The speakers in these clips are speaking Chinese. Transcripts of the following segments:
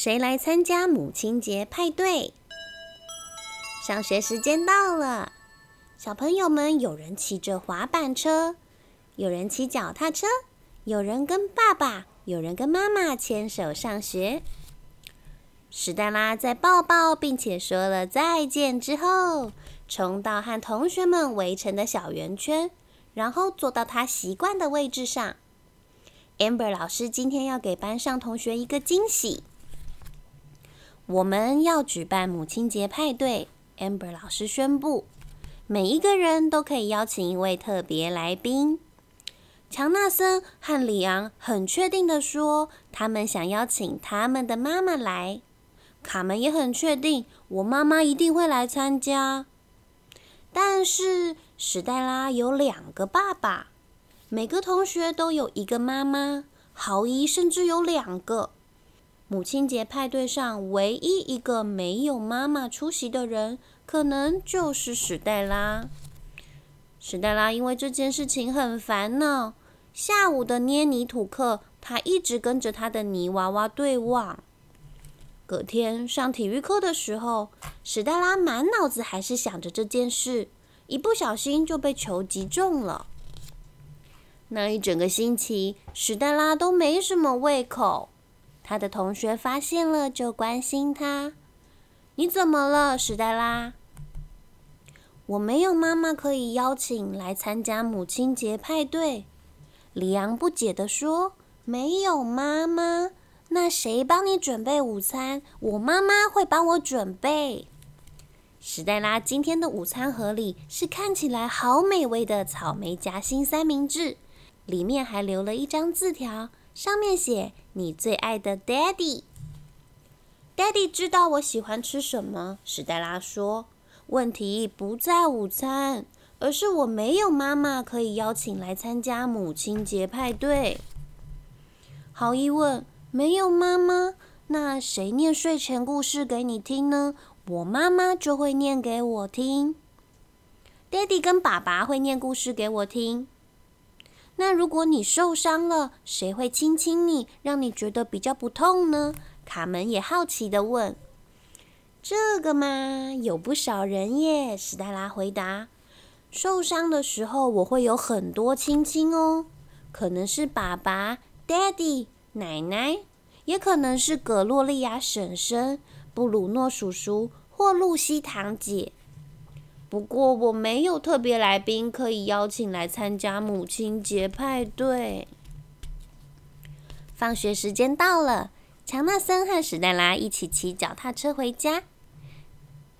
谁来参加母亲节派对？上学时间到了，小朋友们有人骑着滑板车，有人骑脚踏车，有人跟爸爸，有人跟妈妈牵手上学。史黛拉在抱抱并且说了再见之后，冲到和同学们围成的小圆圈，然后坐到他习惯的位置上。Amber 老师今天要给班上同学一个惊喜，我们要举办母亲节派对。Amber 老师宣布，每一个人都可以邀请一位特别来宾。乔纳森和里昂很确定的说，他们想邀请他们的妈妈来。卡门也很确定，我妈妈一定会来参加。但是史黛拉有两个爸爸，每个同学都有一个妈妈，豪伊甚至有两个。母亲节派对上唯一一个没有妈妈出席的人，可能就是史黛拉。史黛拉因为这件事情很烦恼。下午的捏泥土课，她一直跟着她的泥娃娃对望。隔天上体育课的时候，史黛拉满脑子还是想着这件事，一不小心就被球击中了。那一整个星期，史黛拉都没什么胃口。他的同学发现了，就关心他：“你怎么了，史黛拉？”“我没有妈妈可以邀请来参加母亲节派对。”里昂不解地说：“没有妈妈？那谁帮你准备午餐？我妈妈会帮我准备。”史黛拉今天的午餐盒里是看起来好美味的草莓夹心三明治，里面还留了一张字条。上面写你最爱的 Daddy。Daddy 知道我喜欢吃什么。史黛拉说：“问题不在午餐，而是我没有妈妈可以邀请来参加母亲节派对。”好疑问，没有妈妈，那谁念睡前故事给你听呢？我妈妈就会念给我听。Daddy 跟爸爸会念故事给我听。那如果你受伤了，谁会亲亲你，让你觉得比较不痛呢？卡门也好奇的问。这个嘛，有不少人耶。史黛拉回答：受伤的时候，我会有很多亲亲哦，可能是爸爸、Daddy、奶奶，也可能是葛洛丽亚婶婶、布鲁诺叔叔或露西堂姐。不过我没有特别来宾可以邀请来参加母亲节派对。放学时间到了，乔纳森和史黛拉一起骑脚踏车回家。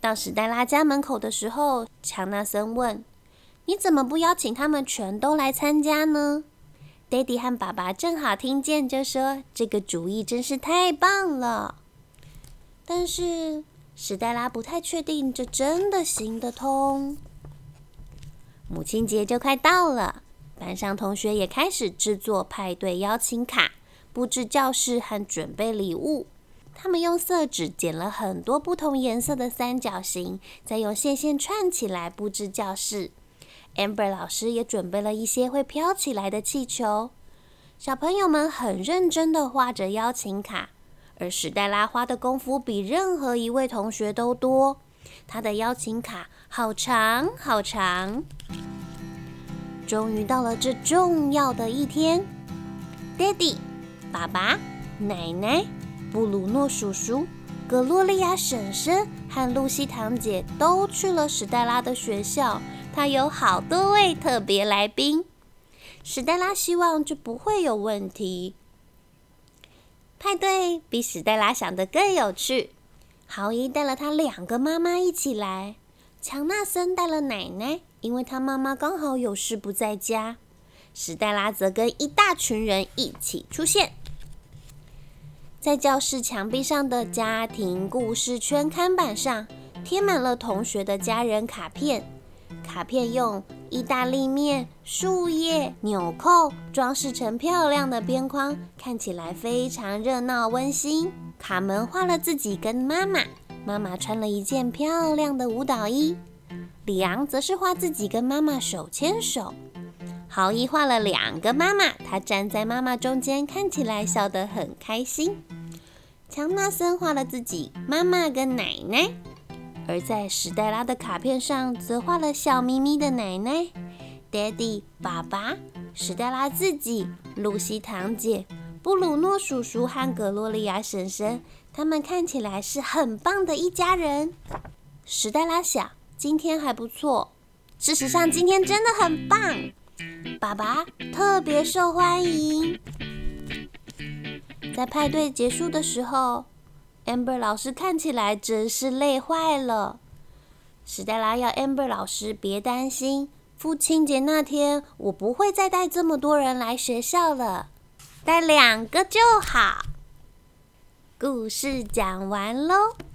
到史黛拉家门口的时候，乔纳森问：“你怎么不邀请他们全都来参加呢？”爹地和爸爸正好听见，就说：“这个主意真是太棒了。”但是。史黛拉不太确定这真的行得通。母亲节就快到了，班上同学也开始制作派对邀请卡、布置教室和准备礼物。他们用色纸剪了很多不同颜色的三角形，再用线线串起来布置教室。Amber 老师也准备了一些会飘起来的气球。小朋友们很认真的画着邀请卡。而史黛拉花的功夫比任何一位同学都多，她的邀请卡好长好长。终于到了这重要的一天爹地、爸爸、奶奶、布鲁诺叔叔、格洛丽亚婶婶和露西堂姐都去了史黛拉的学校。她有好多位特别来宾，史黛拉希望这不会有问题。派对比史黛拉想的更有趣。豪伊带了他两个妈妈一起来，强纳森带了奶奶，因为他妈妈刚好有事不在家。史黛拉则跟一大群人一起出现，在教室墙壁上的家庭故事圈看板上贴满了同学的家人卡片。卡片用意大利面、树叶、纽扣装饰成漂亮的边框，看起来非常热闹温馨。卡门画了自己跟妈妈，妈妈穿了一件漂亮的舞蹈衣。里昂则是画自己跟妈妈手牵手。豪伊画了两个妈妈，他站在妈妈中间，看起来笑得很开心。强纳森画了自己妈妈跟奶奶，而在史黛拉的卡片上则画了小咪咪的奶奶、爹地爸爸、史黛拉自己、露西堂姐、布鲁诺叔叔和格洛丽亚婶婶。他们看起来是很棒的一家人。史黛拉想，今天还不错。事实上，今天真的很棒。爸爸特别受欢迎。在派对结束的时候，amber 老师看起来真是累坏了。史黛拉要 amber 老师别担心，父亲节那天我不会再带这么多人来学校了，带两个就好。故事讲完喽。